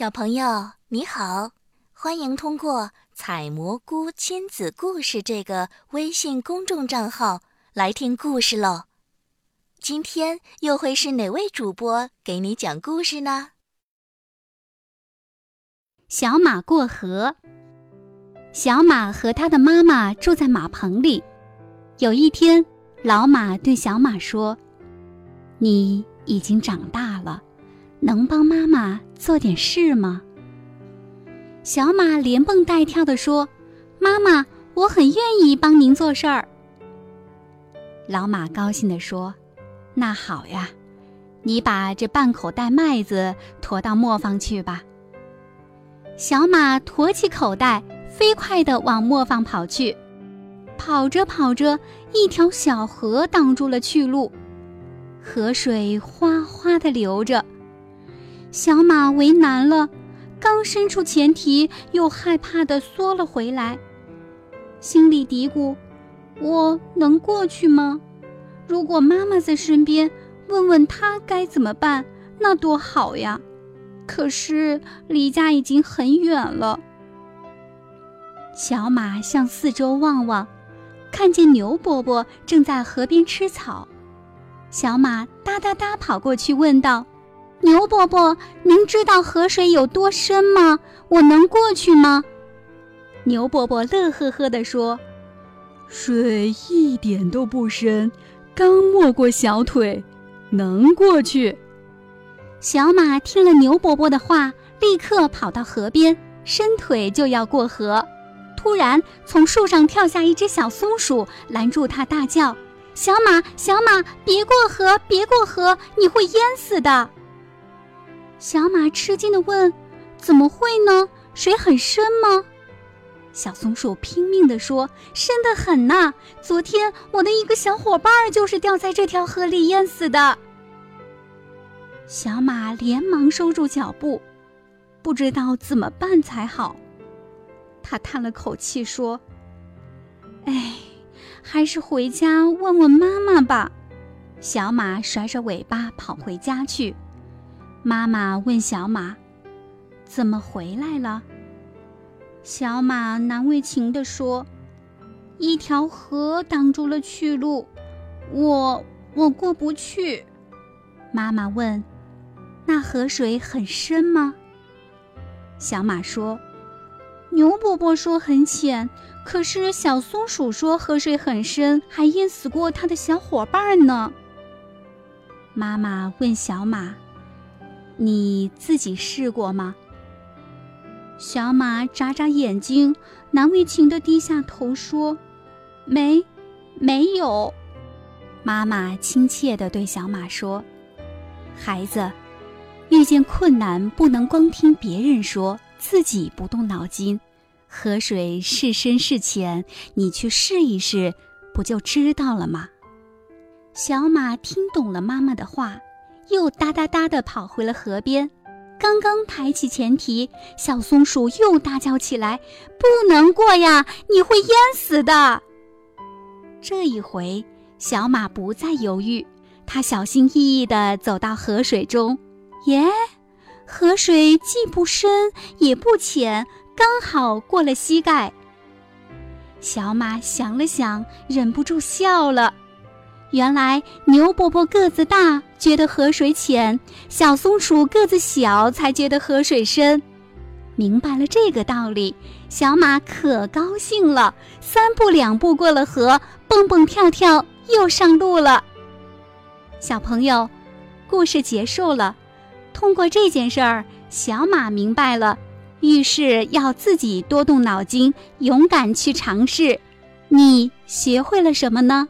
小朋友你好，欢迎通过“采蘑菇亲子故事”这个微信公众账号来听故事喽。今天又会是哪位主播给你讲故事呢？小马过河。小马和他的妈妈住在马棚里。有一天，老马对小马说：“你已经长大，能帮妈妈做点事吗？”小马连蹦带跳地说：“妈妈，我很愿意帮您做事儿。”老马高兴地说：“那好呀，你把这半口袋麦子驮到磨坊去吧。”小马驮起口袋，飞快地往磨坊跑去。跑着跑着，一条小河挡住了去路，河水哗哗地流着。小马为难了，刚伸出前蹄，又害怕地缩了回来，心里嘀咕：“我能过去吗？如果妈妈在身边，问问她该怎么办，那多好呀！可是离家已经很远了。”小马向四周望望。看见牛伯伯正在河边吃草，小马哒哒哒跑过去问道：“牛伯伯，您知道河水有多深吗？我能过去吗？”牛伯伯乐呵呵地说：“水一点都不深，刚没过小腿，能过去。”小马听了牛伯伯的话，立刻跑到河边，伸腿就要过河。突然，从树上跳下一只小松鼠，拦住它，大叫：“小马，小马，别过河，别过河，你会淹死的！”小马吃惊地问：“怎么会呢？水很深吗？”小松鼠拼命地说：“深得很呐！昨天我的一个小伙伴就是掉在这条河里淹死的。”小马连忙收住脚步，不知道怎么办才好。他叹了口气说：“哎，还是回家问问妈妈吧。”小马甩甩尾巴跑回家去。妈妈问小马：“怎么回来了？”小马难为情地说：“一条河挡住了去路，我我过不去。”妈妈问：“那河水很深吗？”小马说。牛伯伯说很浅，可是小松鼠说河水很深，还淹死过它的小伙伴呢。妈妈问小马：“你自己试过吗？”小马眨眨眼睛，难为情地低下头说：“没，没有。”妈妈亲切地对小马说：“孩子，遇见困难不能光听别人说。”自己不动脑筋，河水是深是浅，你去试一试，不就知道了吗？小马听懂了妈妈的话，又哒哒哒地跑回了河边。刚刚抬起前蹄，小松鼠又大叫起来：“不能过呀，你会淹死的！”这一回，小马不再犹豫，它小心翼翼地走到河水中，耶。河水既不深也不浅，刚好过了膝盖。小马想了想，忍不住笑了。原来牛伯伯个子大，觉得河水浅；小松鼠个子小，才觉得河水深。明白了这个道理，小马可高兴了，三步两步过了河，蹦蹦跳跳又上路了。小朋友，故事结束了。通过这件事儿，小马明白了，遇事要自己多动脑筋，勇敢去尝试。你学会了什么呢？